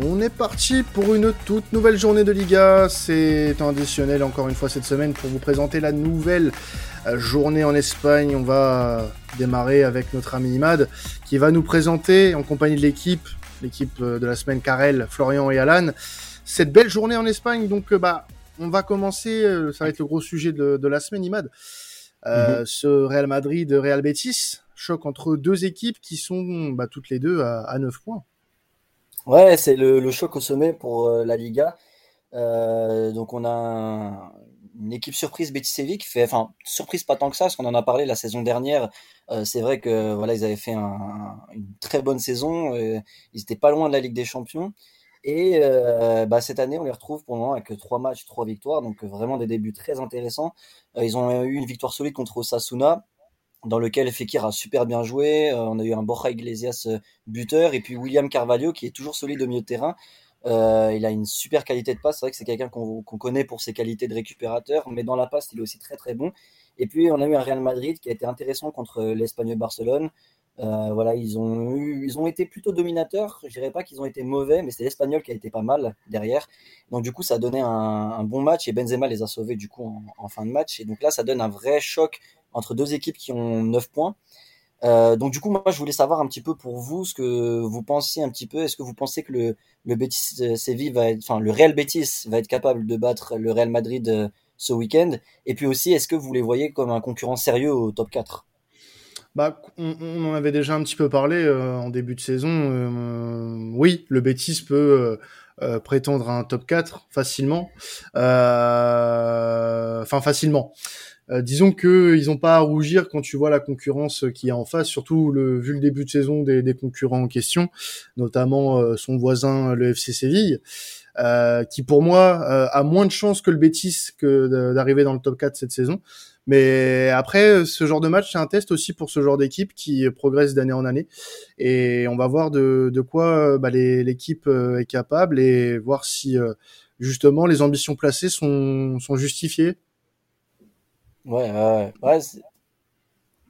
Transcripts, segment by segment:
On est parti pour une toute nouvelle journée de Liga. C'est traditionnel encore une fois cette semaine pour vous présenter la nouvelle euh, journée en Espagne. On va démarrer avec notre ami Imad qui va nous présenter en compagnie de l'équipe, l'équipe euh, de la semaine Karel, Florian et Alan, cette belle journée en Espagne. Donc euh, bah on va commencer, ça va être le gros sujet de, la semaine Imad. Mhm. Ce Real Madrid, Real Betis, choc entre deux équipes qui sont bah, toutes les deux à, à 9 points. Ouais, c'est le, choc au sommet pour euh, la Liga. Euh, donc on a une équipe surprise Betis Séville qui fait, enfin surprise pas tant que ça, parce qu'on en a parlé la saison dernière. Euh, c'est vrai que voilà ils avaient fait une très bonne saison, ils étaient pas loin de la Ligue des Champions. Et bah, cette année, on les retrouve pour le moment avec trois matchs, trois victoires, donc vraiment des débuts très intéressants. ils ont eu une victoire solide contre Osasuna, dans lequel Fekir a super bien joué. Euh, on a eu un Borja Iglesias euh, buteur et puis William Carvalho qui est toujours solide au milieu de terrain. Euh, il a une super qualité de passe. C'est vrai que c'est quelqu'un qu'on connaît pour ses qualités de récupérateur, mais dans la passe, il est aussi très très bon. Et puis on a eu un Real Madrid qui a été intéressant contre l'Espagnol Barcelone. voilà, ils ont ils ont été plutôt dominateurs. Je dirais pas qu'ils ont été mauvais, mais c'est l'Espagnol qui a été pas mal derrière. Donc du coup, ça a donné un, bon match et Benzema les a sauvés du coup en, fin de match. Et donc là, ça donne un vrai choc entre deux équipes qui ont 9 points. Euh, donc du coup, moi, je voulais savoir un petit peu pour vous ce que vous pensiez un petit peu. Est-ce que vous pensez que le, le Betis Séville va être, enfin le Real Betis va être capable de battre le Real Madrid euh, ce week-end? Et puis aussi, est-ce que vous les voyez comme un concurrent sérieux au top 4 bah, on, en avait déjà un petit peu parlé euh, en début de saison. oui, le Betis peut prétendre à un top 4 facilement. Enfin, facilement. Euh, disons que ils n'ont pas à rougir quand tu vois la concurrence qui est en face, surtout le, vu le début de saison des, des concurrents en question, notamment euh, son voisin le FC Séville, euh, qui pour moi a moins de chances que le Betis que d'arriver dans le top 4 cette saison. Mais après, ce genre de match, c'est un test aussi pour ce genre d'équipe qui progresse d'année en année. Et on va voir de, de quoi bah, l'équipe est capable et voir si justement les ambitions placées sont, sont justifiées Ouais, ouais, ouais.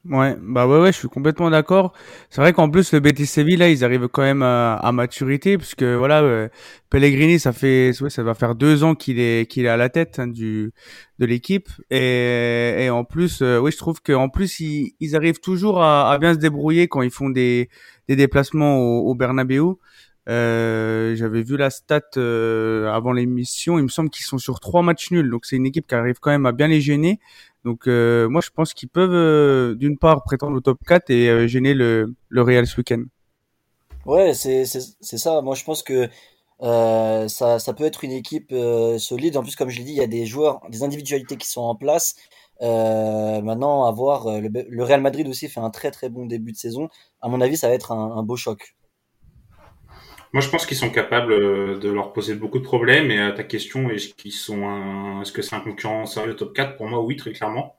Ouais, bah ouais, ouais, je suis complètement d'accord. C'est vrai qu'en plus le Betis Séville là, ils arrivent quand même à, maturité puisque voilà, euh, Pellegrini, ça fait, ouais, ça va faire deux ans qu'il est qu'il est à la tête hein, du de l'équipe et, et en plus, euh, oui, je trouve qu'en plus ils, ils arrivent toujours à, à bien se débrouiller quand ils font des des déplacements au, au. Euh, J'avais vu la stat euh, avant l'émission. Il me semble qu'ils sont sur trois matchs nuls. Donc c'est une équipe qui arrive quand même à bien les gêner. Donc euh, moi je pense qu'ils peuvent euh, d'une part prétendre au top 4 et euh, gêner le, le Real ce week-end. Ouais, c'est ça. Moi je pense que ça, ça peut être une équipe solide. En plus, comme je l'ai dit, il y a des joueurs, des individualités qui sont en place. maintenant, à voir, le, Real Madrid aussi fait un très très bon début de saison. À mon avis, ça va être un beau choc. Moi, je pense qu'ils sont capables euh, de leur poser beaucoup de problèmes. Et à ta question, est-ce qu'ils sont est-ce que c'est un concurrent sérieux top 4 Pour moi, oui, très clairement.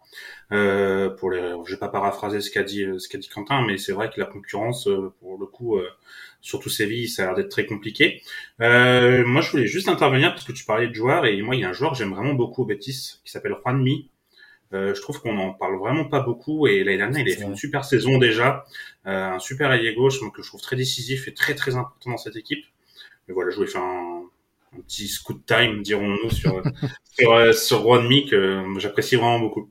Euh, pour les, je vais pas paraphraser ce qu'a dit ce qu'a dit Quentin, mais c'est vrai que la concurrence, euh, pour le coup, euh, surtout Séville, ça a l'air d'être très compliqué. Euh, moi, je voulais juste intervenir parce que tu parlais de joueurs et moi, il y a un joueur que j'aime vraiment beaucoup au Betis qui s'appelle Juanmi. Euh, je trouve qu'on en parle vraiment pas beaucoup et l'année dernière il a fait une super saison déjà, euh, un super allié gauche que je trouve très décisif et très très important dans cette équipe. Mais voilà, je voulais faire un, un petit scoot time, dirons-nous, sur sur, euh, sur que j'apprécie vraiment beaucoup.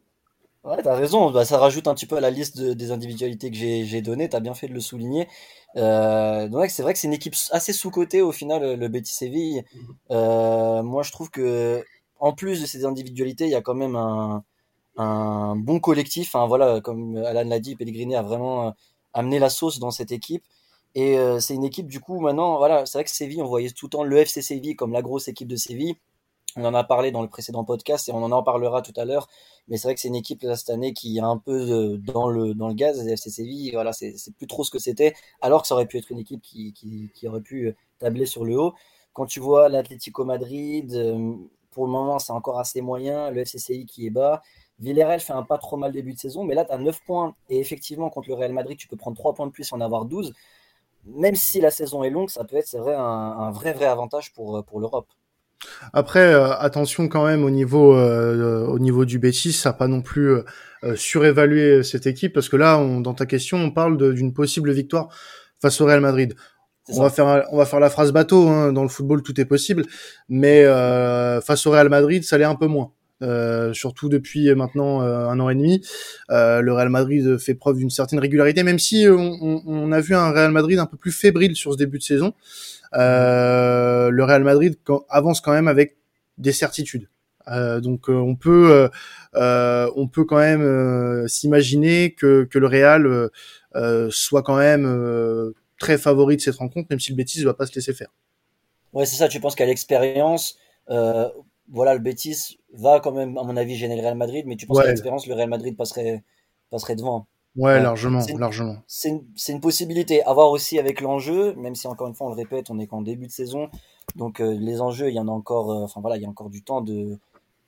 Ouais, t'as raison. Bah, ça rajoute un petit peu à la liste des individualités que j'ai données. T'as bien fait de le souligner. Euh, donc c'est vrai que c'est une équipe assez sous-cotée au final, le Betis Séville. Mhm. Euh, moi, je trouve que en plus de ces individualités, il y a quand même un, un bon collectif. Hein, voilà, comme Alan l'a dit, Pellegrini a vraiment euh, amené la sauce dans cette équipe. Et euh, c'est une équipe, du coup, maintenant, voilà, c'est vrai que Séville, on voyait tout le temps le FC Séville comme la grosse équipe de Séville. On en a parlé dans le précédent podcast et on en en parlera tout à l'heure. Mais c'est vrai que c'est une équipe cette année qui est un peu euh, dans le dans le gaz. Le FC Séville, voilà, c'est plus trop ce que c'était. Alors que ça aurait pu être une équipe qui, qui, aurait pu tabler sur le haut. Quand tu vois l'Atlético Madrid, pour le moment, c'est encore assez moyen. Le FCCI qui est bas. Villarreal fait un pas trop mal début de saison, mais là, tu as 9 points. Et effectivement, contre le Real Madrid, tu peux prendre 3 points de plus et en avoir 12. Même si la saison est longue, ça peut être, c'est vrai, un, vrai, vrai avantage pour, pour l'Europe. Après, euh, attention quand même au niveau, euh, au niveau du Betis, ça pas non plus euh, surévaluer cette équipe, parce que là, on, dans ta question, on parle d'une possible victoire face au Real Madrid. on va faire on va faire la phrase bateau hein, dans le football tout est possible mais euh, face au Real Madrid ça l'est un peu moins euh, surtout depuis maintenant euh, un an et demi euh, le Real Madrid fait preuve d'une certaine régularité même si on, on, a vu un Real Madrid un peu plus fébrile sur ce début de saison le Real Madrid avance quand même avec des certitudes donc on peut on peut quand même s'imaginer que, que le Real soit quand même très favori de cette rencontre, même si le Betis ne va pas se laisser faire. Ouais, c'est ça. Tu penses qu'à l'expérience, euh, voilà, le Betis va quand même, à mon avis, gêner le Real Madrid, mais tu penses qu'à l'expérience, le Real Madrid passerait, passerait devant. Ouais, largement, largement. C'est une, une, possibilité à voir aussi avec l'enjeu, même si encore une fois on le répète, on est qu'en début de saison, donc euh, les enjeux, il y en a encore, euh, enfin voilà, il y a encore du temps de,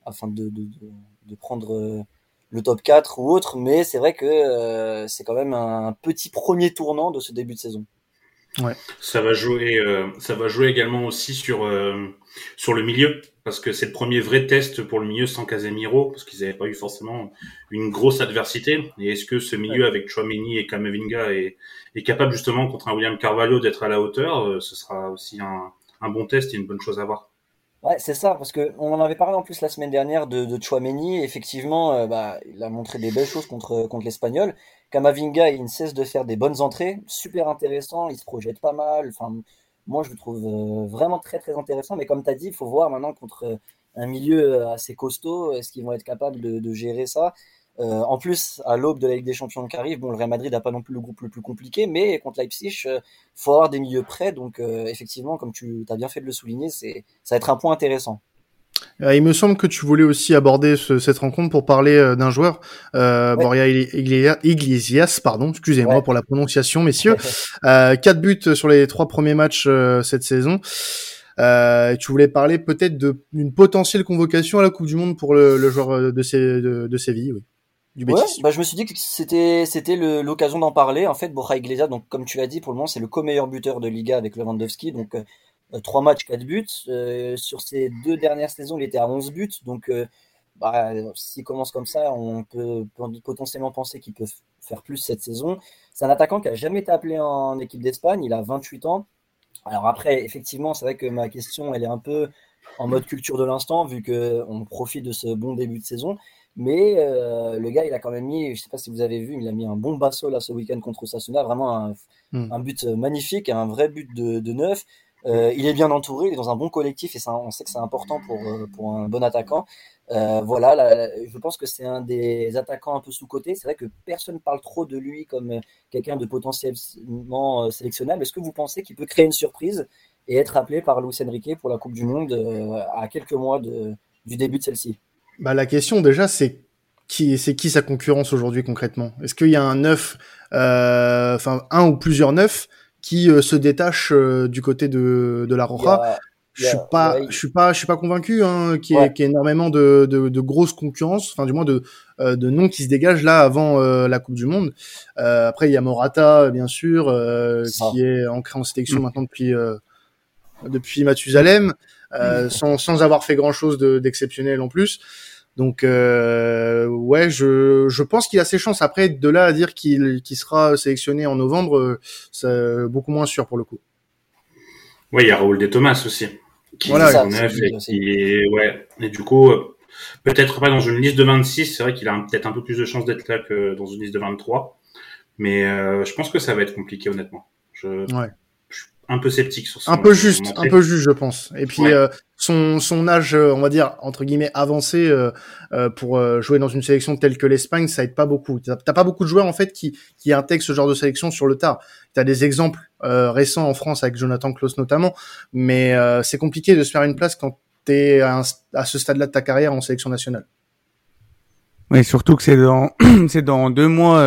afin de, de, de, de prendre euh, le top 4 ou autre, mais c'est vrai que c'est quand même un petit premier tournant de ce début de saison. Ouais. Ça va jouer, euh, ça va jouer également aussi sur euh, sur le milieu parce que c'est le premier vrai test pour le milieu sans Casemiro parce qu'ils n'avaient pas eu forcément une grosse adversité. Et est-ce que ce milieu avec Chouameni et Kamavinga est, est capable justement contre un William Carvalho d'être à la hauteur euh, Ce sera aussi un, un bon test et une bonne chose à voir. Ouais, c'est ça, parce que on en avait parlé en plus la semaine dernière de, de Chouameni. Effectivement, euh, bah, il a montré des belles choses contre contre l'Espagnol. Kamavinga, il ne cesse de faire des bonnes entrées, super intéressant. Il se projette pas mal. Enfin, moi, je le trouve euh, vraiment très très intéressant. Mais comme tu as dit, il faut voir maintenant contre un milieu assez costaud, est-ce qu'ils vont être capables de, de gérer ça? Euh, en plus, à l'aube de la Ligue des Champions qui arrive, bon, le Real Madrid n'a pas non plus le groupe le plus compliqué, mais contre Leipzig, euh, faut avoir des milieux prêts. Donc, euh, effectivement, comme tu as bien fait de le souligner, c'est ça va être un point intéressant. il me semble que tu voulais aussi aborder cette rencontre pour parler d'un joueur, euh, Boria Iglesias, pardon, excusez-moi pour la prononciation, messieurs. euh, quatre buts sur les trois premiers matchs cette saison. Euh, tu voulais parler peut-être d'une potentielle convocation à la Coupe du Monde pour le, le joueur de, de, de Séville, oui ouais, bah, je me suis dit que c'était c'était l'occasion d'en parler. En fait, Borja Iglesias, donc comme tu l'as dit, pour le moment, c'est le co-meilleur buteur de Liga avec Lewandowski. Donc euh, euh trois matchs, quatre buts. Euh, sur ces deux dernières saisons, il était à 11 buts. Donc euh, bah, s'il commence comme ça, on peut, potentiellement penser qu'il peut faire plus cette saison. C'est un attaquant qui a jamais été appelé en équipe d'Espagne. Il a 28 ans. Alors après, effectivement, c'est vrai que ma question, elle est un peu en mode culture de l'instant, vu que on profite de ce bon début de saison. Mais euh, le gars, il a quand même mis, je sais pas si vous avez vu, il a mis un bon basso là ce week-end contre Sasuna, vraiment un, hmm. un, but magnifique, un vrai but de, de neuf. Euh, il est bien entouré, il est dans un bon collectif et ça, on sait que c'est important pour, euh, pour un bon attaquant. Euh, voilà, là, je pense que c'est un des attaquants un peu sous-côté. C'est vrai que personne parle trop de lui comme quelqu'un de potentiellement euh, sélectionnable. Est-ce que vous pensez qu'il peut créer une surprise et être appelé par Luis Enrique pour la Coupe du Monde à quelques mois de, du début de celle-ci? Bah, la question déjà, c'est qui, c'est qui sa concurrence aujourd'hui concrètement? Est-ce qu'il y a un neuf, euh, enfin un ou plusieurs neufs qui euh, se détachent euh, du côté de, de la Roja? Je suis pas, je suis pas, je suis pas convaincu hein, qu'il y, ait, énormément de, de, de grosses concurrences, enfin du moins de, de noms qui se dégagent là avant la Coupe du Monde. après, il y a Morata, bien sûr, qui est ancré en sélection mm. maintenant depuis depuis Mathusalem, mm. sans, sans avoir fait grand chose d'exceptionnel en plus. Donc euh, ouais, je, je pense qu'il a ses chances. Après, de là à dire qu'il sera sélectionné en novembre, euh, c'est beaucoup moins sûr pour le coup. Oui, il y a Raoul De Thomas aussi. Qui voilà, et qui est, ouais. Et du coup, euh, peut-être pas dans une liste de 26. C'est vrai qu'il a peut-être un peu plus de chances d'être là que dans une liste de 23. Mais euh, je pense que ça va être compliqué, honnêtement. Je... Ouais un peu sceptique sur Un peu juste, un peu juste, je pense. Et puis euh, son son âge, euh, on va dire entre guillemets avancé euh, euh pour jouer dans une sélection telle que l'Espagne, ça aide pas beaucoup. T'as pas beaucoup de joueurs en fait qui qui intègrent ce genre de sélection sur le tard. T'as des exemples récents en France avec Jonathan Klaus notamment, mais c'est compliqué de se faire une place quand t'es à, à ce stade-là de ta carrière en sélection nationale. Oui, surtout que c'est dans c'est dans deux mois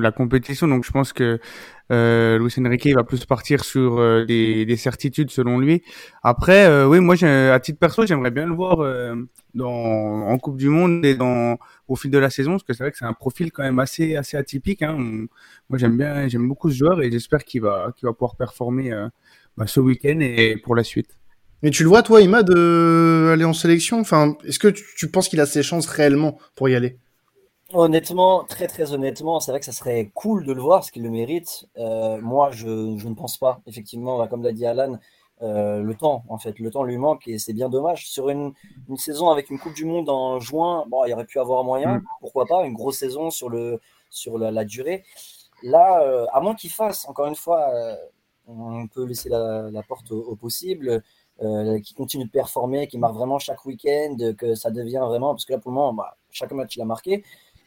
la compétition, donc je pense que euh, Luis Enrique va plus partir sur euh, des, des, certitudes selon lui. Après, euh, oui, moi, à titre perso, j'aimerais bien le voir euh, dans, en Coupe du Monde et dans au fil de la saison, parce que c'est vrai que c'est un profil quand même assez assez atypique. Hein. moi, j'aime bien, j'aime beaucoup ce joueur et j'espère qu'il va qu'il va pouvoir performer bah, ce week-end et pour la suite. Mais tu le vois, toi, de aller en sélection? Enfin, est-ce que tu, tu penses qu'il a ses chances réellement pour y aller? Honnêtement, très très honnêtement, c'est vrai que ça serait cool de le voir, parce qu'il le mérite. Euh, moi, je, je, ne pense pas. Effectivement, bah, comme l'a dit Alan, euh, le temps, en fait, le temps lui manque et c'est bien dommage. Sur une, une, saison avec une Coupe du Monde en juin, bon, il aurait pu avoir moyen, mm. pourquoi pas, une grosse saison sur, le, sur la, la durée. Là, euh, à moins qu'il fasse, encore une fois, euh, on peut laisser la, la porte au, au possible, euh, qui continue de performer, qui marque vraiment chaque week-end, que ça devient vraiment, parce que là pour le moment, bah, chaque match il a marqué.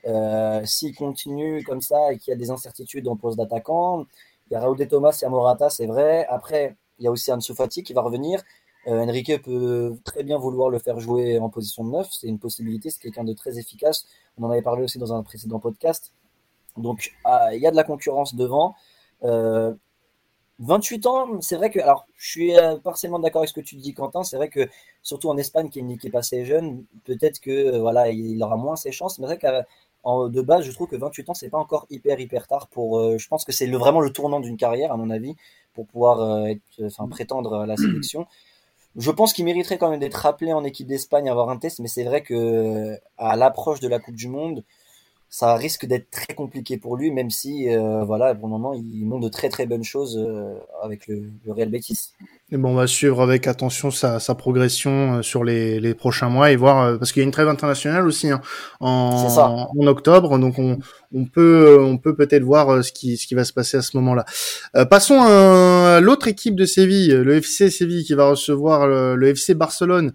Euh, S'il continue comme ça et qu'il y a des incertitudes en poste d'attaquant, il y a Raoul Thomas et Morata, c'est vrai. Après, il y a aussi Ansu Fati qui va revenir. Euh, Enrique peut très bien vouloir le faire jouer en position de neuf, c'est une possibilité, c'est quelqu'un de très efficace. On en avait parlé aussi dans un précédent podcast. Donc, ah, il y a de la concurrence devant. 28 ans, c'est vrai que, alors, je suis euh, partiellement d'accord avec ce que tu dis, Quentin. C'est vrai que, surtout en Espagne, qui est une équipe assez jeune, peut-être que, euh, voilà, il aura moins ses chances. Mais c'est vrai qu'en de base, je trouve que 28 ans, c'est pas encore hyper, hyper tard pour, euh, je pense que c'est le, vraiment le tournant d'une carrière, à mon avis, pour pouvoir être, enfin, prétendre à la sélection. Je pense qu'il mériterait quand même d'être rappelé en équipe d'Espagne, avoir un test, mais c'est vrai que, à l'approche de la Coupe du Monde, ça risque d'être très compliqué pour lui, même si, euh, voilà, pour le moment, il montre de très très bonnes choses euh, avec le, le, Real Betis. Et bon, on va suivre avec attention sa, sa progression euh, sur les, les, prochains mois et voir, euh, parce qu'il y a une trêve internationale aussi hein, en, en, octobre, donc on, on peut on peut peut-être voir ce qui ce qui va se passer à ce moment-là. Euh, passons à l'autre équipe de Séville, le FC Séville, qui va recevoir le, le FC Barcelone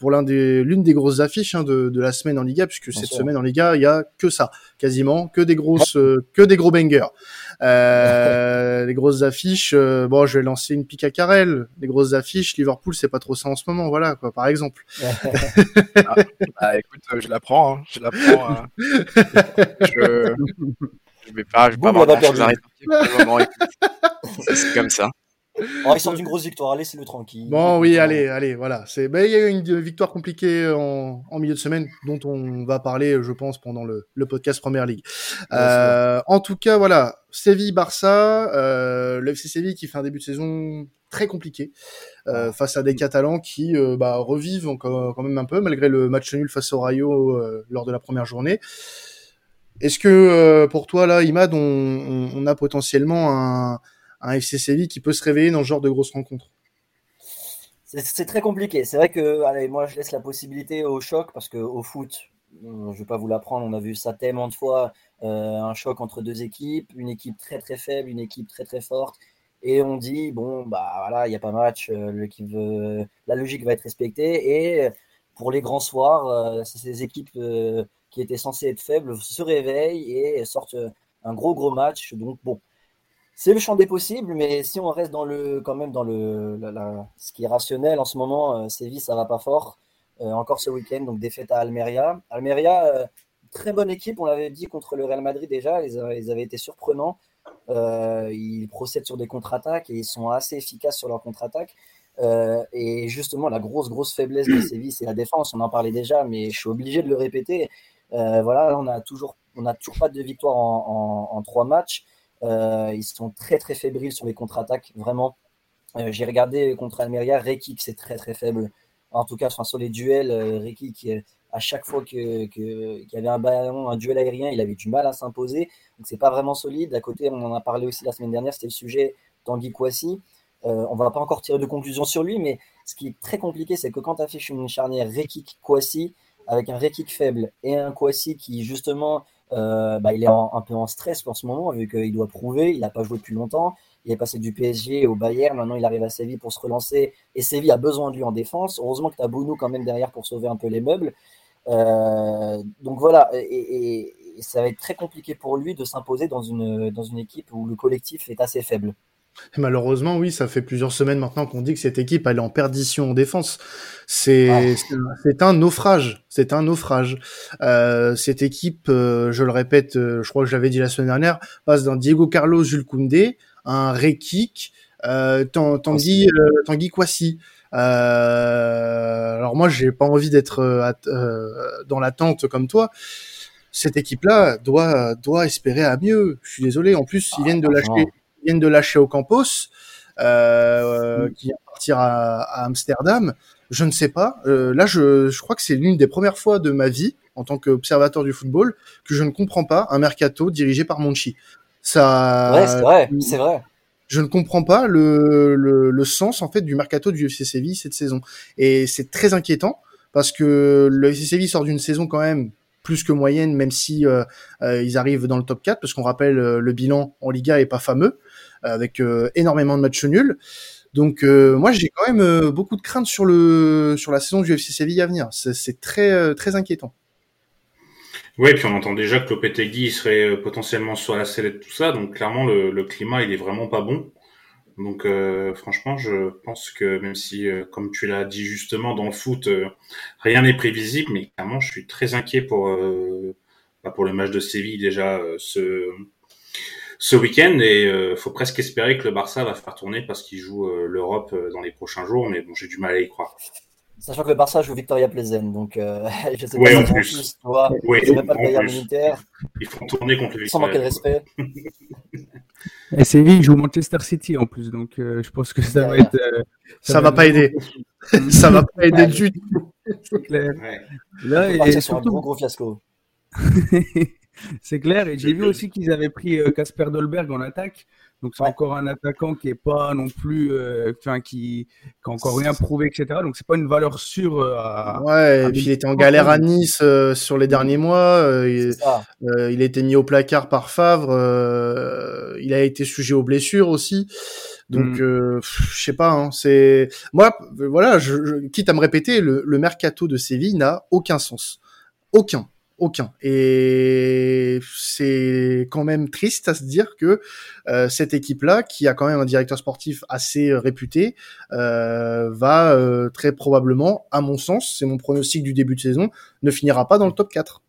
pour l'un des l'une des grosses affiches hein, de, de la semaine en Liga, puisque Bien cette sûr. semaine en Liga, il y a que ça quasiment, que des grosses, euh, que des gros bangers. Euh, les grosses affiches, euh, bon, je vais lancer une pique à Carrel. Les grosses affiches, Liverpool, c'est pas trop ça en ce moment, voilà, quoi, par exemple. ah, bah, écoute, je la prends, hein, je la prends. Hein. je... je vais pas, je vais pas avoir grand chose à pour le moment. C'est comme ça. Oh, il sort d'une grosse victoire, laissez-le tranquille. Bon, oui, allez, allez, voilà. C'est, ben, il y a eu une victoire compliquée en, en, milieu de semaine, dont on va parler, je pense, pendant le, le podcast Première Ligue. Euh, en tout cas, voilà, Séville-Barça, euh, le FC Séville qui fait un début de saison très compliqué euh, face à des Catalans qui euh, bah, revivent encore, quand même un peu malgré le match nul face au Rayo euh, lors de la première journée. Est-ce que euh, pour toi là, Imad, on, on, on a potentiellement un un FC Séville qui peut se réveiller dans ce genre de grosses rencontres C'est très compliqué. C'est vrai que allez, moi, je laisse la possibilité au choc parce que au foot, je vais pas vous l'apprendre, on a vu ça tellement de fois, euh, un choc entre deux équipes, une équipe très très faible, une équipe très très forte, et on dit bon bah voilà, il n'y a pas match, euh, la logique va être respectée, et pour les grands soirs, euh, ces équipes euh, qui étaient censées être faibles se réveillent et sortent un gros gros match. Donc bon, c'est le champ des possibles, mais si on reste dans le, quand même dans le, ce qui est rationnel en ce moment, euh, Séville, ça va pas fort. Euh, encore ce week-end, donc défaite à Almeria. Almeria, euh, très bonne équipe, on l'avait dit contre le Real Madrid déjà, ils, avaient été surprenants. Ils procèdent sur des contre-attaques et ils sont assez efficaces sur leurs contre-attaques. Et justement, la grosse, grosse faiblesse de Séville, c'est la défense. On en parlait déjà, mais je suis obligé de le répéter. voilà, on a toujours, on a toujours pas de victoire en trois matchs. Euh, ils sont très très fébriles sur les contre-attaques, vraiment. Euh, J'ai regardé contre Almeria, Rekik c'est très très faible. En tout cas, enfin, sur les duels, euh, Rekik, à chaque fois qu'il y avait un ballon, un duel aérien, il avait du mal à s'imposer. Donc c'est pas vraiment solide. À côté, on en a parlé aussi la semaine dernière, c'était le sujet Tanguy Kouassi. Euh, on va pas encore tirer de conclusion sur lui, mais ce qui est très compliqué, c'est que quand tu affiches une charnière Rekik Kouassi avec un Rekik faible et un Kouassi qui justement euh, bah, il est un peu en stress en ce moment, vu qu'il doit prouver, il n'a pas joué depuis longtemps. Il est passé du PSG au Bayern, maintenant il arrive à Séville pour se relancer, et Séville a besoin de lui en défense. Heureusement que tu as Bounou quand même derrière pour sauver un peu les meubles. Euh, donc voilà, et, et, et, ça va être très compliqué pour lui de s'imposer dans une, dans une équipe où le collectif est assez faible. Et malheureusement, oui, ça fait plusieurs semaines maintenant qu'on dit que cette équipe elle est en perdition en défense. C'est ah. c'est un naufrage, c'est un naufrage. Euh, cette équipe, euh, je le répète, euh, je crois que je l'avais dit la semaine dernière, passe d'un Diego Carlos Jules Koundé, un Rekik, euh, Tanguy Tanguy Kwasi. Alors moi, j'ai pas envie d'être dans l'attente comme toi. Cette équipe-là doit doit espérer à mieux. Je suis désolé. En plus, ils viennent de lâcher viennent de lâcher au Campos, euh, mmh. qui vient partir à, à Amsterdam. je ne sais pas. Euh, là, je, je crois que c'est l'une des premières fois de ma vie, en tant qu'observateur du football, que je ne comprends pas un mercato dirigé par Monchi. Ça. Ouais, c'est vrai, c'est vrai. Je ne comprends pas le, le, le, sens en fait du mercato du FC Séville cette saison, et c'est très inquiétant parce que le FC Séville sort d'une saison quand même plus que moyenne, même si euh, euh, ils arrivent dans le top 4, parce qu'on rappelle le bilan en Liga est pas fameux, avec énormément de matchs nuls. Donc euh, moi j'ai quand même euh, beaucoup de craintes sur le sur la saison du FC Séville à venir. C'est très euh, très inquiétant. Oui, puis on entend déjà que Lopetegui serait potentiellement sur la sellette tout ça, donc clairement le, le, climat il est vraiment pas bon. Donc franchement, je pense que même si, comme tu l'as dit justement dans le foot, rien n'est prévisible, mais clairement je suis très inquiet pour bah, pour le match de Séville déjà ce ce week-end et euh, faut presque espérer que le Barça va faire tourner parce qu'il joue euh, l'Europe euh, dans les prochains jours, mais bon, j'ai du mal à y croire. Sachant que le Barça joue Victoria Plezen, donc euh, je sais pas en plus. toi, oui, pas le militaire. Ils font tourner contre le Victoria. Sans manquer de respect. et Séville joue Manchester City en plus, donc euh, je pense que ça va être. Euh, ça, ça va, va pas aider. ça va pas aider du tout. C'est clair. Ouais. Là, et surtout... un gros gros fiasco. C'est clair. Et j'ai vu aussi qu'ils avaient pris euh, Casper Dolberg en attaque. Donc c'est encore un attaquant qui est pas non plus, euh, enfin qui, qui a encore rien prouvé, etc. Donc c'est pas une valeur sûre. Euh, à, ouais. et puis il était en galère à Nice sur les derniers mois. il, il, a été mis au placard par Favre. il a été sujet aux blessures aussi. Donc, mm. je sais pas. Hein, c'est moi, voilà. Je, je, quitte à me répéter, le, le mercato de Séville n'a aucun sens, aucun aucun. Et c'est quand même triste à se dire que euh, cette équipe-là, qui a quand même un directeur sportif assez euh, réputé, euh, va très probablement, à mon sens, c'est mon pronostic du début de saison, ne finira pas dans le top 4.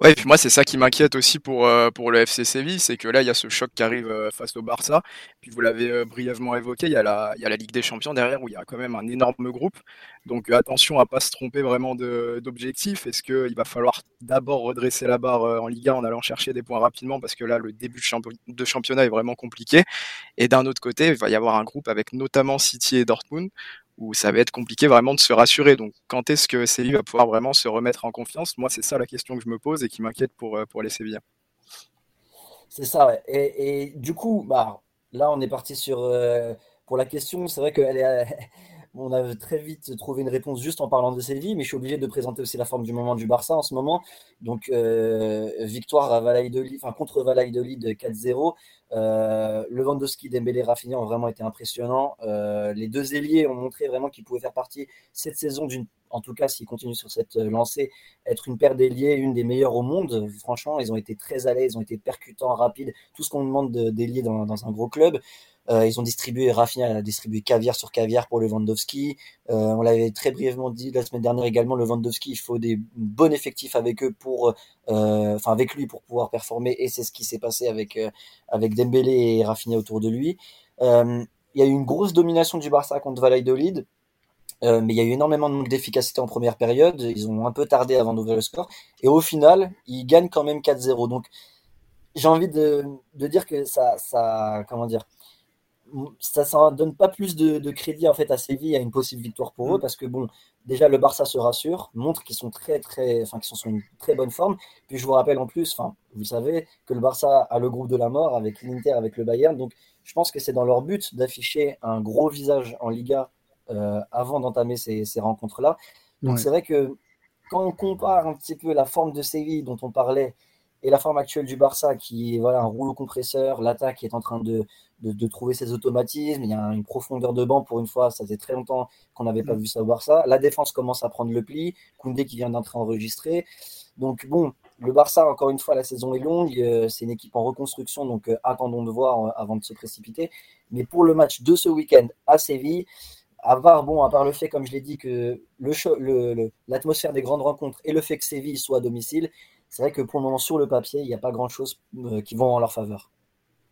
Ouais, et puis moi, c'est ça qui m'inquiète aussi pour, euh, le FC Séville, c'est que là, il y a ce choc qui arrive euh, face au Barça. Puis vous l'avez euh, brièvement évoqué, il y, a la, Ligue des Champions derrière où il y a quand même un énorme groupe. Donc attention à pas se tromper vraiment d'objectif. Est-ce qu'il va falloir d'abord redresser la barre en Liga en allant chercher des points rapidement parce que là, le début de championnat est vraiment compliqué. Et d'un autre côté, il va y avoir un groupe avec notamment City et Dortmund où ça va être compliqué vraiment de se rassurer. Donc, quand est-ce que Séville va pouvoir vraiment se remettre en confiance? Moi, c'est ça la question que je me pose et qui m'inquiète pour, euh, pour les Sévillans. C'est ça, ouais. et, et, du coup, bah, là, on est parti sur. Euh, pour la question, c'est vrai qu'elle est. on a très vite trouvé une réponse juste en parlant de Séville, mais je suis obligé de présenter aussi la forme du moment du Barça en ce moment. Donc, euh, victoire à enfin, contre Valladolid 4-0. Euh, Lewandowski, Dembélé, Rafinha ont vraiment été impressionnants. Euh, les deux ailiers ont montré vraiment qu'ils pouvaient faire partie cette saison d'une, en tout cas s'ils continuent sur cette euh, lancée, être une paire d'ailiers, une des meilleures au monde. Franchement, ils ont été très à l'aise, ils ont été percutants, rapides, tout ce qu'on demande d'ailier dans, dans un gros club. Euh, ils ont distribué, Rafinha a distribué caviar sur caviar pour Lewandowski. Euh, on l'avait très brièvement dit la semaine dernière également, Lewandowski, il faut des bons effectifs avec eux pour, euh, enfin avec lui pour pouvoir performer, et c'est ce qui s'est passé avec avec Dembélé et Rafinha autour de lui. il y a eu une grosse domination du Barça contre Valladolid. Euh, mais il y a eu énormément de manque d'efficacité en première période. Ils ont un peu tardé avant d'ouvrir le score. Et au final, ils gagnent quand même 4-0. Donc, j'ai envie de, de, dire que ça, ça, comment dire, ça ne donne pas plus de, crédit en fait à Séville à une possible victoire pour eux mm. parce que bon déjà le Barça se rassure montre qu'ils sont très très enfin qu'ils sont sur une très bonne forme. Puis je vous rappelle en plus enfin vous savez que le Barça a le groupe de la mort avec l'Inter avec le Bayern. Donc je pense que c'est dans leur but d'afficher un gros visage en Liga euh, avant d'entamer ces, rencontres là donc c'est vrai que quand on compare un petit peu la forme de Séville dont on parlait et la forme actuelle du Barça qui est voilà un rouleau compresseur, l'attaque est en train de, de, trouver ses automatismes, il y a une profondeur de banc pour une fois, ça faisait très longtemps qu'on n'avait pas mm. vu ça au Barça. La défense commence à prendre le pli, Koundé qui vient d'entrer enregistré. Donc bon, le Barça encore une fois la saison est longue, euh, c'est une équipe en reconstruction donc euh, attendons de voir euh, avant de se précipiter. Mais pour le match de ce week-end à Séville, à part, bon, à part le fait, comme je l'ai dit, que l'atmosphère le, des grandes rencontres et le fait que Séville soit à domicile, c'est vrai que pour le moment, sur le papier, il n'y a pas grand-chose euh, qui vont en leur faveur.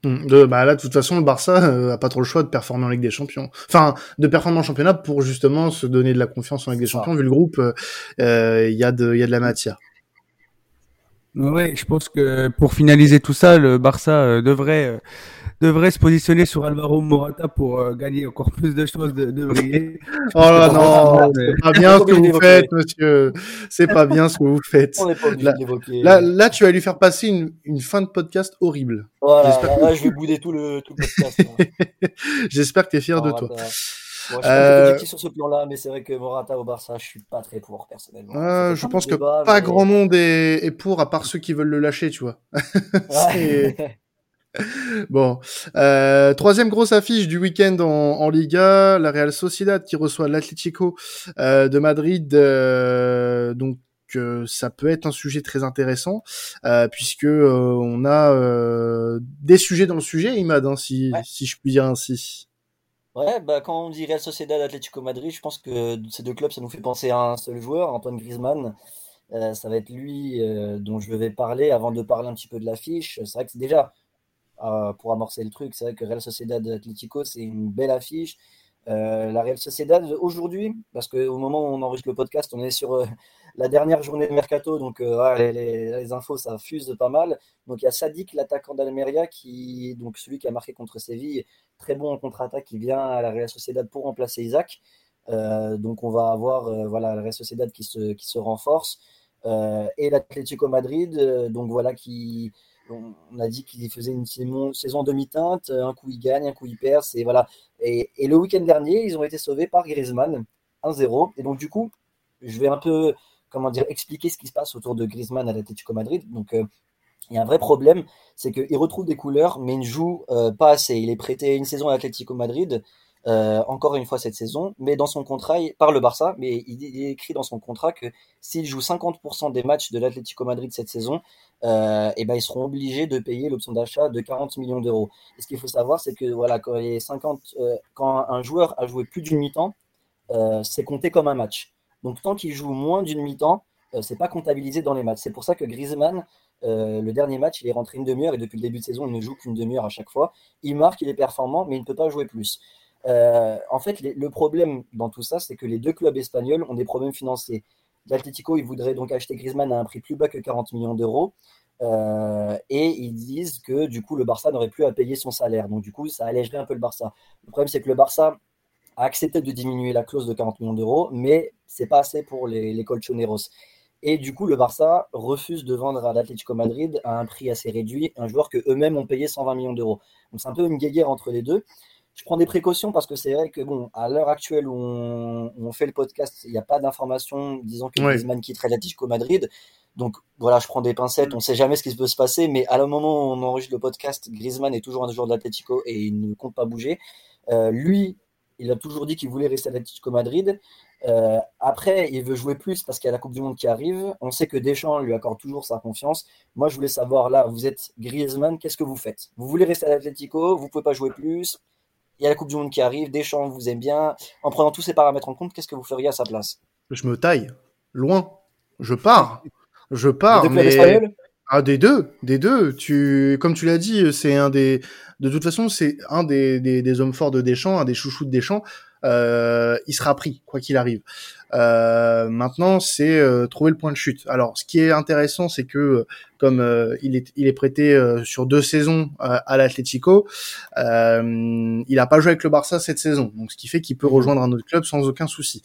Hum, de, bah là, de toute façon, le Barça euh, a pas trop le choix de performer en Ligue des Champions. Enfin, de performer en championnat pour justement se donner de la confiance en Ligue des Champions. Vu le groupe, euh, il y a de, il y a de la matière. Ouais, je pense que pour finaliser tout ça, le Barça devrait devrait se positionner sur Alvaro Morata pour euh, gagner encore plus de chances de, de briller. Oh là non, c'est pas bien ce que vous faites, monsieur. C'est pas bien ce que vous faites. Là. Là, là, tu vas lui faire passer une, une fin de podcast horrible. Voilà, j'espère là, je vais bouder tout le, tout le podcast. hein. J'espère que tu es fier de toi. Bon, je suis Euh, sur ce plan-là, mais c'est vrai que Morata au Barça, je suis pas très pour personnellement. Je pense que débat, pas mais- grand monde est, est pour, à part ceux qui veulent le lâcher, tu vois. Ouais. Bon, euh, troisième grosse affiche du week-end en, en Liga, la Real Sociedad qui reçoit l'Atlético euh, de Madrid. euh, donc ça peut être un sujet très intéressant puisque on a des sujets dans le sujet, Imad, hein, si, Ouais. si je puis dire ainsi. Ouais, bah quand on dit Real Sociedad, Atlético Madrid, je pense que ces deux clubs, ça nous fait penser à un seul joueur, Antoine Griezmann. Ça va être lui dont je vais parler avant de parler un petit peu de l'affiche. C'est vrai que c'est déjà, euh, pour amorcer le truc, c'est vrai que Real Sociedad Atlético, c'est une belle affiche. Euh, la Real Sociedad aujourd'hui, parce qu'au moment où on enregistre le podcast, on est sur euh, la dernière journée de mercato, donc les, infos ça fuse pas mal. Donc il y a Sadik, l'attaquant d'Almeria, qui donc celui qui a marqué contre Séville, très bon en contre-attaque, qui vient à la Real Sociedad pour remplacer Isaac. Donc on va avoir voilà la Real Sociedad qui se qui se renforce et l'Atlético Madrid, donc voilà qui on a dit qu'il faisait une saison, demi-teinte, un coup il gagne, un coup il perd, c'est voilà. Et, le week-end dernier, ils ont été sauvés par Griezmann, 1-0. Et donc du coup, je vais un peu comment dire expliquer ce qui se passe autour de Griezmann à l'Atlético Madrid. Donc euh, il y a un vrai problème, c'est qu'il retrouve des couleurs, mais il ne joue euh, pas assez. Il est prêté une saison à l'Atlético Madrid, euh, encore une fois cette saison, mais dans son contrat, il- par le Barça, mais il, est écrit dans son contrat que s'il joue 50% des matchs de l'Atlético Madrid cette saison, euh, et ben ils seront obligés de payer l'option d'achat de 40 millions d'euros. Et ce qu'il faut savoir, c'est que voilà, quand, les 50, euh, quand un joueur a joué plus d'une mi-temps, c'est compté comme un match. Donc tant qu'il joue moins d'une mi-temps, c'est pas comptabilisé dans les matchs. C'est pour ça que Griezmann, le dernier match, il est rentré une demi-heure et depuis le début de saison, il ne joue qu'une demi-heure à chaque fois. Il marque, il est performant, mais il ne peut pas jouer plus. Euh, en fait, le problème dans tout ça, c'est que les deux clubs espagnols ont des problèmes financiers. L'Atlético, ils voudraient donc acheter Griezmann à un prix plus bas que 40 millions d'euros. Euh, et ils disent que du coup, le Barça n'aurait plus à payer son salaire. Donc, du coup, ça allégerait un peu le Barça. Le problème, c'est que le Barça a accepté de diminuer la clause de 40 millions d'euros, mais c'est pas assez pour les, les colchoneros. Et du coup, le Barça refuse de vendre à l'Atlético Madrid à un prix assez réduit un joueur que eux-mêmes ont payé 120 millions d'euros. Donc c'est un peu une guéguerre entre les deux. Je prends des précautions parce que c'est vrai que bon, à l'heure actuelle où on, fait le podcast, il n'y a pas d'informations disant que Ouais. Griezmann quitterait l'Atlético Madrid. Donc voilà, je prends des pincettes. On ne sait jamais ce qui peut se passer, mais à le moment où on enregistre le podcast, Griezmann est toujours un joueur de l'Atlético et il ne compte pas bouger. Euh, lui, il a toujours dit qu'il voulait rester à l'Atlético Madrid. Euh, après, il veut jouer plus parce qu'il y a la Coupe du Monde qui arrive. On sait que Deschamps lui accorde toujours sa confiance. Moi, je voulais savoir, là, vous êtes Griezmann, qu'est-ce que vous faites? Vous voulez rester à l'Atlético, vous pouvez pas jouer plus. Il y a la Coupe du Monde qui arrive, Deschamps vous aime bien. En prenant tous ces paramètres en compte, qu'est-ce que vous feriez à sa place? Je me taille loin. Je pars. Je pars. mais... espagnols? Ah, des deux, des deux. Tu, comme tu l'as dit, c'est un des, de toute façon, c'est un des, des, des hommes forts de Deschamps, un des chouchous de Deschamps. Euh, il sera pris, quoi qu'il arrive. Euh, maintenant, c'est euh, trouver le point de chute. Alors, ce qui est intéressant, c'est que euh, comme euh, il est, il est prêté euh, sur deux saisons euh, à l'Atlético, euh, il a pas joué avec le Barça cette saison, donc ce qui fait qu'il peut rejoindre un autre club sans aucun souci.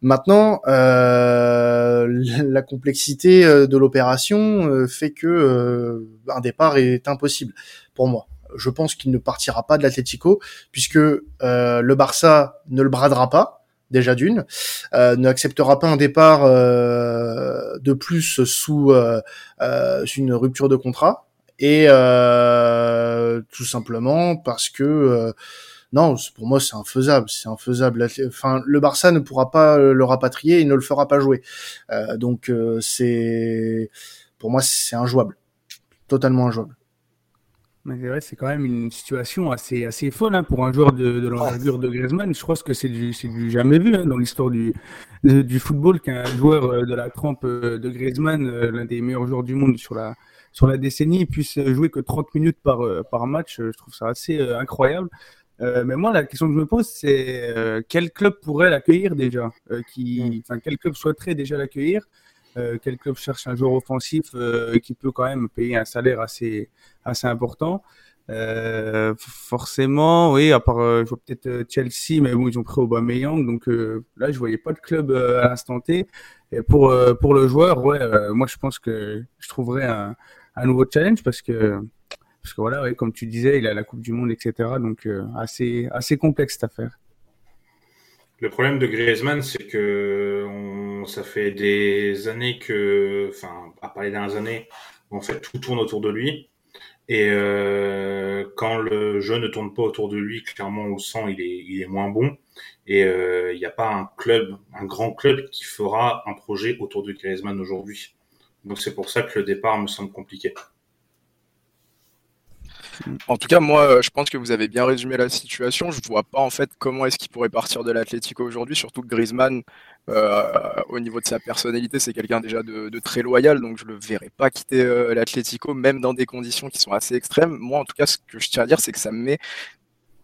Maintenant, euh, la complexité de l'opération fait que euh, un départ est impossible pour moi. Je pense qu'il ne partira pas de l'Atlético puisque euh, le Barça ne le bradera pas déjà d'une, euh, ne acceptera pas un départ euh, de plus sous euh, euh, une rupture de contrat et tout simplement parce que non, pour moi c'est infaisable, c'est infaisable. Enfin, le Barça ne pourra pas le rapatrier, il ne le fera pas jouer. Donc c'est, pour moi c'est injouable, totalement injouable. Mais c'est vrai, c'est quand même une situation assez, assez folle hein, pour un joueur de, de l'envergure de Griezmann. Je pense que c'est du, jamais vu hein, dans l'histoire du, football qu'un joueur euh, de la trempe euh, de Griezmann, euh, l'un des meilleurs joueurs du monde sur la, sur la décennie, puisse jouer que 30 minutes par, par match. Je trouve ça assez euh, incroyable. Euh, mais moi, la question que je me pose, c'est euh, quel club pourrait l'accueillir déjà? Qui, Quel club souhaiterait déjà l'accueillir? Euh, Quel club cherche un joueur offensif euh, qui peut quand même payer un salaire assez, assez important Euh, forcément, oui, à part, je vois peut-être Chelsea, mais bon, ils ont pris Aubameyang, donc là, je voyais pas de club à l'instant T. Et pour pour le joueur, ouais, moi, je pense que je trouverais un, nouveau challenge parce que parce que voilà, comme tu disais, il a la Coupe du Monde, etc. Donc assez assez complexe cette affaire. Le problème de Griezmann, c'est que ça fait des années que, enfin, à part les dernières années, en fait, tout tourne autour de lui. Et euh, quand le jeu ne tourne pas autour de lui, clairement le sent, il est, il est moins bon. Et euh, il n'y a pas un club, un grand club qui fera un projet autour de Griezmann aujourd'hui. Donc c'est pour ça que le départ me semble compliqué. En tout cas, moi, je pense que vous avez bien résumé la situation. Je vois pas en fait comment est-ce qu'il pourrait partir de l'Atlético aujourd'hui, surtout que Griezmann, euh, au niveau de sa personnalité, c'est quelqu'un déjà de, très loyal, donc je le verrai pas quitter euh, l'Atlético, même dans des conditions qui sont assez extrêmes. Moi, en tout cas, ce que je tiens à dire, c'est que ça me met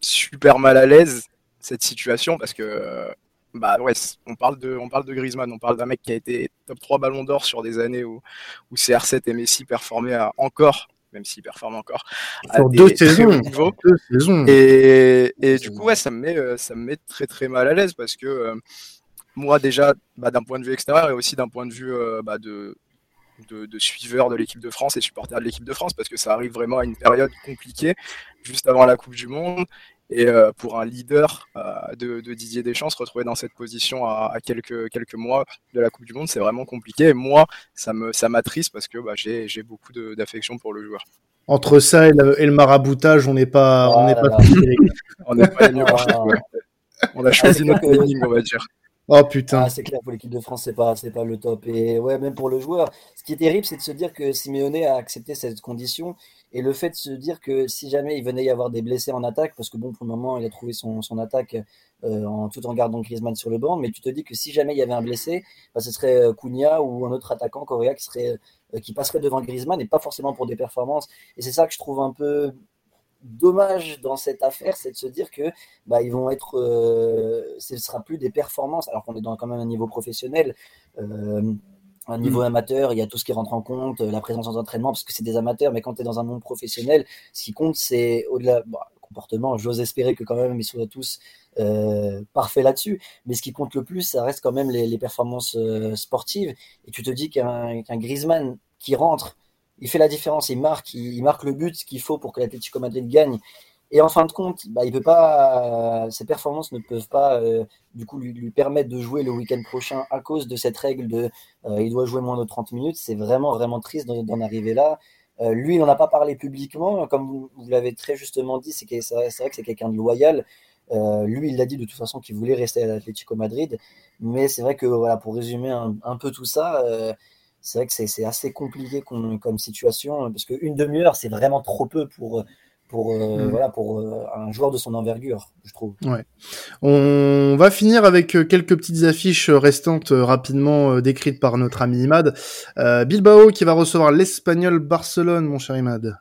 super mal à l'aise cette situation parce que bah ouais, on parle de, on parle de Griezmann, on parle d'un mec qui a été top 3 ballon d'or sur des années où, où CR7 et Messi performaient encore même s'il performe encore à deux, saisons, Et, et du coup, ouais, ça me met, euh, ça me met très très mal à l'aise parce que euh, moi déjà, bah, d'un point de vue extérieur et aussi d'un point de vue euh, bah, de, de, de, suiveur de l'équipe de France et supporter de l'équipe de France parce que ça arrive vraiment à une période compliquée juste avant la Coupe du Monde et euh, pour un leader euh, de, de, Didier Deschamps, se retrouver dans cette position à, à, quelques, quelques mois de la Coupe du Monde, c'est vraiment compliqué. Et moi, ça m'attriste parce que bah, j'ai beaucoup d'affection pour le joueur. Entre ça et le, et le maraboutage, on n'est pas, on n'est pas, on n'est pas les mieux On a choisi notre énigme, on va dire. Oh putain. Ah, c'est clair, pour l'équipe de France, c'est pas, pas le top. Et ouais, même pour le joueur. Ce qui est terrible, c'est de se dire que Simeone a accepté cette condition. Et le fait de se dire que si jamais il venait y avoir des blessés en attaque, parce que bon, pour le moment, il a trouvé son, attaque euh, en, tout en gardant Griezmann sur le banc, mais tu te dis que si jamais il y avait un blessé, bah, ce serait euh, ou un autre attaquant coréen qui, serait, euh, qui passerait devant Griezmann et pas forcément pour des performances. Et c'est ça que je trouve un peu dommage dans cette affaire, c'est de se dire que bah, ils vont être, euh, ce ne sera plus des performances, alors qu'on est dans quand même un niveau professionnel. Euh, un niveau mm. amateur, il y a tout ce qui rentre en compte, la présence en entraînement, parce que c'est des amateurs, mais quand tu es dans un monde professionnel, ce qui compte, c'est au-delà, bah, comportement, j'ose espérer que quand même ils soient tous euh, parfaits là-dessus, mais ce qui compte le plus, ça reste quand même les, les performances euh, sportives, et tu te dis qu'un qu Griezmann qui rentre, il fait la différence, il marque, il, marque le but qu'il faut pour que l'Atlético Madrid gagne. Et en fin de compte, bah, il peut pas, ses performances ne peuvent pas euh, du coup lui, permettre de jouer le week-end prochain à cause de cette règle de euh, il doit jouer moins de 30 minutes. C'est vraiment vraiment triste d'en arriver là. Euh, lui, il n'en a pas parlé publiquement, comme vous, l'avez très justement dit. C'est vrai que c'est quelqu'un de loyal. Euh, lui, il l'a dit de toute façon qu'il voulait rester à l'Atlético Madrid. Mais c'est vrai que voilà, pour résumer un, peu tout ça, euh, c'est vrai que c'est assez compliqué comme, comme situation parce qu'une demi-heure, c'est vraiment trop peu pour pour euh, mm. voilà pour euh, un joueur de son envergure, je trouve. Ouais. On va finir avec euh, quelques petites affiches restantes rapidement décrites par notre ami Imad. Bilbao qui va recevoir l'Espagnol Barcelone, mon cher Imad.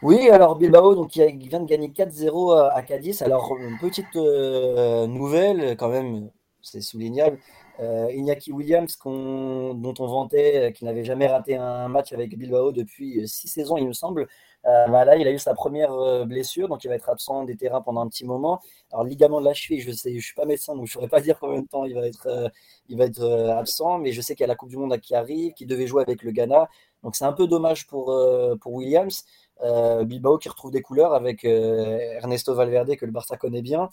Oui, alors Bilbao donc qui vient de gagner 4-0 à Cadiz. Alors une petite nouvelle quand même, c'est soulignable. Euh, Williams, dont on vantait qu'il n'avait jamais raté un match avec Bilbao depuis six saisons, il me semble. Euh, bah là, il a eu sa première euh, blessure, donc il va être absent des terrains pendant un petit moment. Alors, ligament de la cheville, je sais, je suis pas médecin, donc je saurais pas dire combien de temps il va être, euh, absent, mais je sais qu'il y a la Coupe du Monde qui arrive, qui devait jouer avec le Ghana. Donc, c'est un peu dommage pour Williams. Bilbao qui retrouve des couleurs avec Ernesto Valverde que le Barça connaît bien.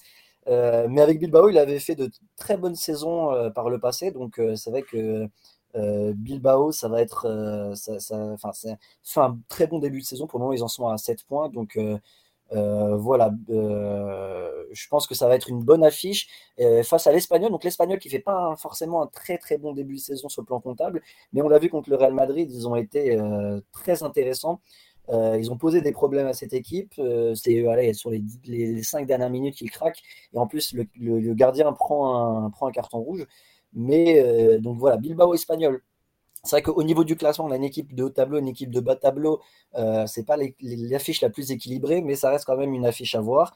Mais avec Bilbao, il avait fait de très bonnes saisons par le passé, donc c'est vrai que euh, Bilbao, ça va être, euh, ça, ça, c'est un très bon début de saison. Pour le moment, ils en sont à 7 points. Donc euh, voilà, je pense que ça va être une bonne affiche face à l'Espagnol. Donc l'Espagnol qui fait pas forcément un très très bon début de saison sur le plan comptable, mais on l'a vu contre le Real Madrid, ils ont été très intéressants. Ils ont posé des problèmes à cette équipe. c'est voilà, sur les, 5 dernières minutes qu'ils craquent. Et en plus, le, gardien prend un, carton rouge. Mais euh, donc voilà, Bilbao espagnol. C'est vrai qu'au niveau du classement, on a une équipe de haut tableau, une équipe de bas tableau. Euh, c'est pas l'affiche la plus équilibrée, mais ça reste quand même une affiche à voir.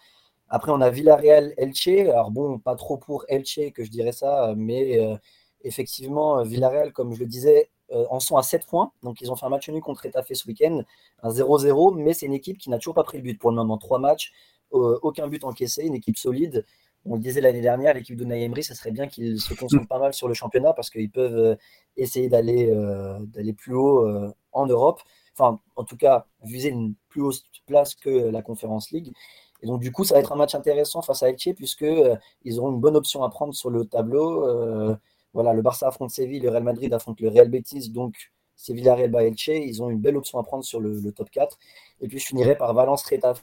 Après, on a Villarreal, Elche. Alors bon, pas trop pour Elche que je dirais ça, mais euh, effectivement, Villarreal, comme je le disais, en sont à 7 points. Donc ils ont fait un match nul contre Retafe ce week-end, un 0-0, mais c'est une équipe qui n'a toujours pas pris le but pour le moment. Trois matchs, aucun but encaissé, une équipe solide. On le disait l'année dernière, l'équipe de Emery, ça serait bien qu'ils se concentrent pas mal sur le championnat parce qu'ils peuvent essayer d'aller plus haut en Europe. Enfin, en tout cas, viser une plus haute place que la Conférence League. Et donc, du coup, ça va être un match intéressant face à Elche, puisque euh, ils auront une bonne option à prendre sur le tableau. Euh, voilà, le Barça affronte Séville, le Real Madrid affronte le Real Betis, donc c'est Villarreal bas Elche. Ils ont une belle option à prendre sur le, top 4. Et puis, je finirai par Valence Retafe.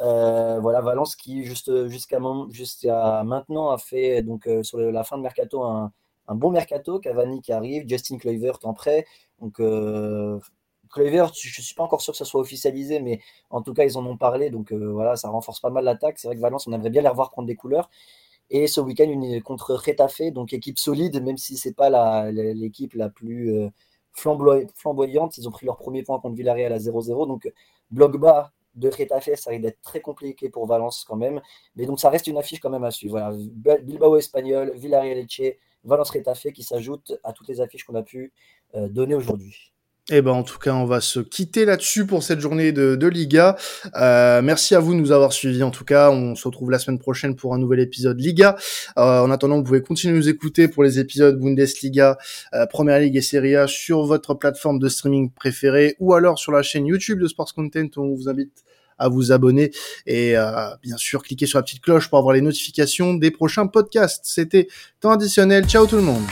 Euh, voilà, Valence qui, juste, jusqu'à, maintenant, a fait, donc, sur la fin de mercato, un, bon mercato. Cavani qui arrive, Justin Kluivert en prêt. Donc, Clever, je ne suis pas encore sûr que ça soit officialisé, mais en tout cas, ils en ont parlé. Donc euh, voilà, ça renforce pas mal l'attaque. C'est vrai que Valence, on aimerait bien les revoir prendre des couleurs. Et ce week-end, une, contre Retafe, donc équipe solide, même si c'est pas l'équipe la, plus euh, flamboyante. Ils ont pris leur premier point contre Villarreal à 0-0. Donc bloc bas de Retafe, ça risque d'être très compliqué pour Valence quand même. Mais donc ça reste une affiche quand même à suivre. Voilà, Bilbao espagnol, Villarreal Lecce, Valence Retafe qui s'ajoutent à toutes les affiches qu'on a pu euh, donner aujourd'hui. Eh ben en tout cas, on va se quitter là-dessus pour cette journée de, Liga. Euh, merci à vous de nous avoir suivis. En tout cas, on se retrouve la semaine prochaine pour un nouvel épisode Liga. Euh, en attendant, vous pouvez continuer à nous écouter pour les épisodes Bundesliga, euh, Première Ligue et Serie A sur votre plateforme de streaming préférée ou alors sur la chaîne YouTube de Sports Content. On vous invite à vous abonner et euh, bien sûr cliquer sur la petite cloche pour avoir les notifications des prochains podcasts. C'était temps additionnel. Ciao tout le monde.